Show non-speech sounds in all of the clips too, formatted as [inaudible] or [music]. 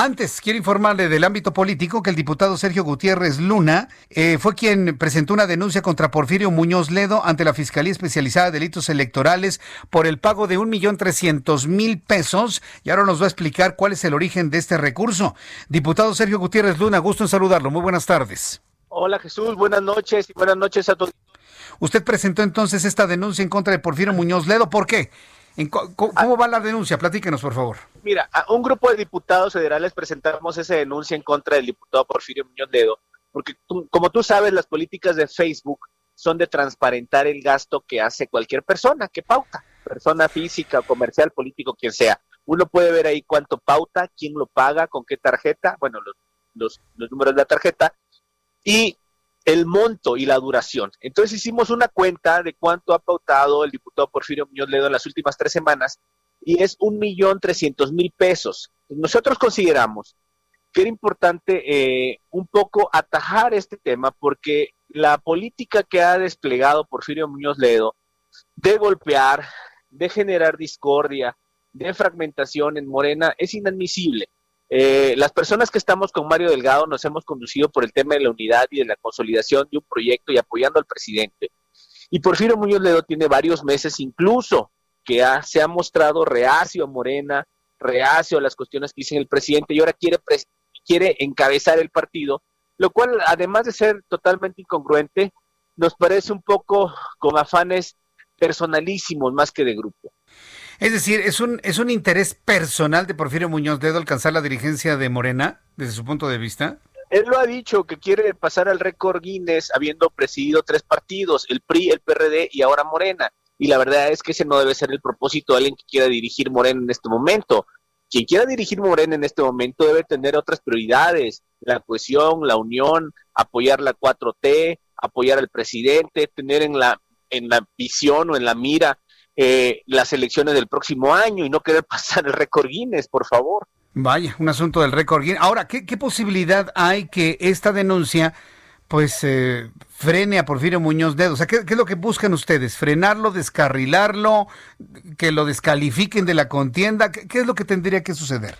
Antes, quiero informarle del ámbito político que el diputado Sergio Gutiérrez Luna eh, fue quien presentó una denuncia contra Porfirio Muñoz Ledo ante la Fiscalía Especializada de Delitos Electorales por el pago de un millón trescientos mil pesos y ahora nos va a explicar cuál es el origen de este recurso. Diputado Sergio Gutiérrez Luna, gusto en saludarlo. Muy buenas tardes. Hola Jesús, buenas noches y buenas noches a todos. Usted presentó entonces esta denuncia en contra de Porfirio Muñoz Ledo. ¿Por qué? ¿Cómo va la denuncia? Platíquenos, por favor. Mira, a un grupo de diputados federales presentamos esa denuncia en contra del diputado Porfirio Muñoz Ledo, porque como tú sabes, las políticas de Facebook son de transparentar el gasto que hace cualquier persona, que pauta, persona física, comercial, político, quien sea. Uno puede ver ahí cuánto pauta, quién lo paga, con qué tarjeta, bueno, los, los, los números de la tarjeta, y el monto y la duración. Entonces hicimos una cuenta de cuánto ha pautado el diputado Porfirio Muñoz Ledo en las últimas tres semanas y es un millón trescientos mil pesos. Nosotros consideramos que era importante eh, un poco atajar este tema porque la política que ha desplegado Porfirio Muñoz Ledo de golpear, de generar discordia, de fragmentación en Morena es inadmisible. Eh, las personas que estamos con Mario Delgado nos hemos conducido por el tema de la unidad y de la consolidación de un proyecto y apoyando al presidente. Y Porfirio Muñoz Ledo tiene varios meses incluso que se ha mostrado reacio a Morena, reacio a las cuestiones que dice el presidente y ahora quiere, quiere encabezar el partido, lo cual además de ser totalmente incongruente, nos parece un poco con afanes personalísimos más que de grupo. Es decir, ¿es un, ¿es un interés personal de Porfirio Muñoz Dedo alcanzar la dirigencia de Morena, desde su punto de vista? Él lo ha dicho, que quiere pasar al récord Guinness habiendo presidido tres partidos, el PRI, el PRD y ahora Morena. Y la verdad es que ese no debe ser el propósito de alguien que quiera dirigir Morena en este momento. Quien quiera dirigir Morena en este momento debe tener otras prioridades, la cohesión, la unión, apoyar la 4T, apoyar al presidente, tener en la, en la visión o en la mira eh, las elecciones del próximo año y no querer [laughs] pasar el récord Guinness, por favor. Vaya, un asunto del récord Guinness. Ahora, ¿qué, posibilidad hay que esta denuncia pues eh, frene a Porfirio Muñoz Dedo? O sea, ¿qué, es lo que buscan ustedes? ¿Frenarlo, descarrilarlo, que lo descalifiquen de la contienda? ¿Qué, ¿Qué, es lo que tendría que suceder?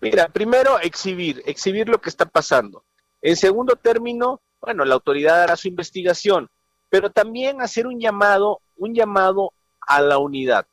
Mira, primero exhibir, exhibir lo que está pasando. En segundo término, bueno, la autoridad hará su investigación, pero también hacer un llamado, un llamado a la unidad.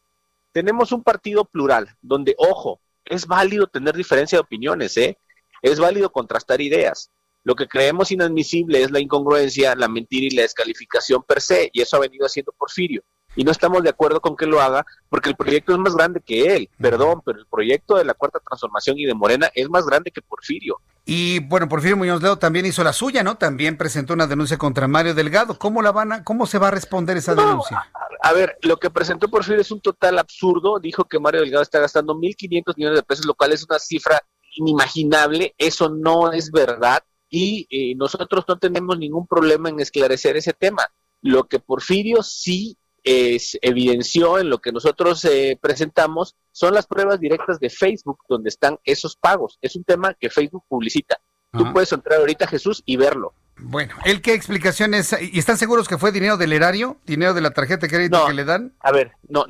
Tenemos un partido plural, donde, ojo, es válido tener diferencia de opiniones, ¿eh? Es válido contrastar ideas. Lo que creemos inadmisible es la incongruencia, la mentira y la descalificación per se, y eso ha venido haciendo Porfirio y no estamos de acuerdo con que lo haga porque el proyecto es más grande que él. Perdón, pero el proyecto de la Cuarta Transformación y de Morena es más grande que Porfirio. Y bueno, Porfirio Muñoz Ledo también hizo la suya, ¿no? También presentó una denuncia contra Mario Delgado. ¿Cómo la van a, cómo se va a responder esa denuncia? A, ver, lo que presentó Porfirio es un total absurdo. Dijo que Mario Delgado está gastando 1.500 millones de pesos, lo cual es una cifra inimaginable. Eso no es verdad y eh, nosotros no tenemos ningún problema en esclarecer ese tema. Lo que Porfirio sí es, evidenció en lo que nosotros eh, presentamos son las pruebas directas de Facebook donde están esos pagos. Es un tema que Facebook publicita. Tú puedes entrar ahorita, Jesús, y verlo. Bueno, ¿el qué explicaciones? ¿Y están seguros que fue dinero del erario? ¿Dinero de la tarjeta de crédito que le dan? A ver, no,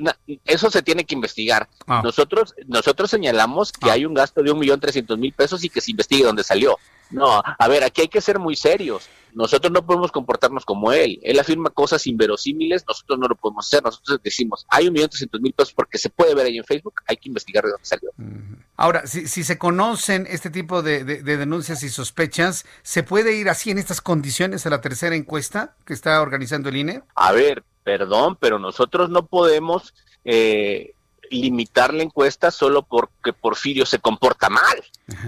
eso se tiene que investigar. Ah. Nosotros nosotros señalamos que ah. hay un gasto de un millón trescientos mil pesos y que se investigue dónde salió. No, a ver, aquí hay que ser muy serios. Nosotros no podemos comportarnos como él. Él afirma cosas inverosímiles, nosotros no lo podemos hacer. Nosotros decimos, hay un millón trescientos mil pesos porque se puede ver ahí en Facebook, hay que investigar de dónde salió. Ahora, si, si, se conocen este tipo de, denuncias y sospechas, ¿se puede ir así en estas condiciones a la tercera encuesta que está organizando el INE? A ver, perdón, pero nosotros no podemos... Eh, limitar la encuesta solo porque Porfirio se comporta mal.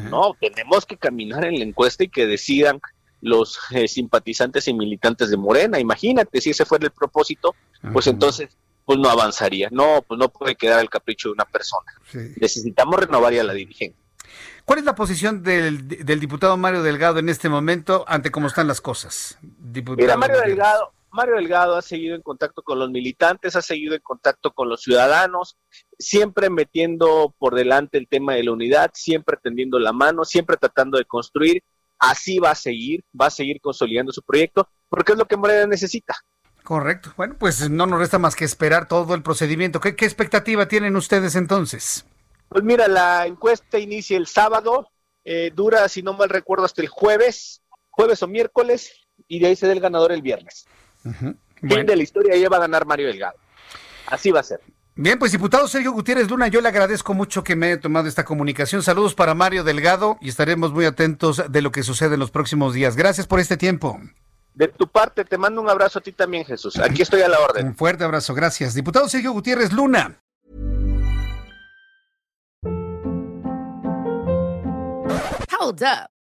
No, tenemos que caminar en la encuesta y que decidan los eh, simpatizantes y militantes de Morena. Imagínate, si ese fuera el propósito, pues entonces pues no avanzaría. No, pues no puede quedar el capricho de una persona. Necesitamos renovar ya la dirigencia. ¿Cuál es la posición del, diputado Mario Delgado en este momento ante cómo están las cosas? Mira, Mario Delgado, Mario Delgado ha seguido en contacto con los militantes, ha seguido en contacto con los ciudadanos, siempre metiendo por delante el tema de la unidad, siempre tendiendo la mano, siempre tratando de construir. Así va a seguir, va a seguir consolidando su proyecto, porque es lo que Morena necesita. Correcto. Bueno, pues no nos resta más que esperar todo el procedimiento. ¿Qué, qué expectativa tienen ustedes entonces? Pues mira, la encuesta inicia el sábado, eh, dura, si no mal recuerdo, hasta el jueves, jueves o miércoles, y de ahí se da el ganador el viernes. Fin de la historia ya va a ganar Mario Delgado. Así va a ser. Bien, pues diputado Sergio Gutiérrez Luna, yo le agradezco mucho que me haya tomado esta comunicación. Saludos para Mario Delgado y estaremos muy atentos de lo que sucede en los próximos días. Gracias por este tiempo. De tu parte, te mando un abrazo a ti también, Jesús. Aquí estoy a la orden. Un fuerte abrazo, gracias. Diputado Sergio Gutiérrez Luna. Hold up.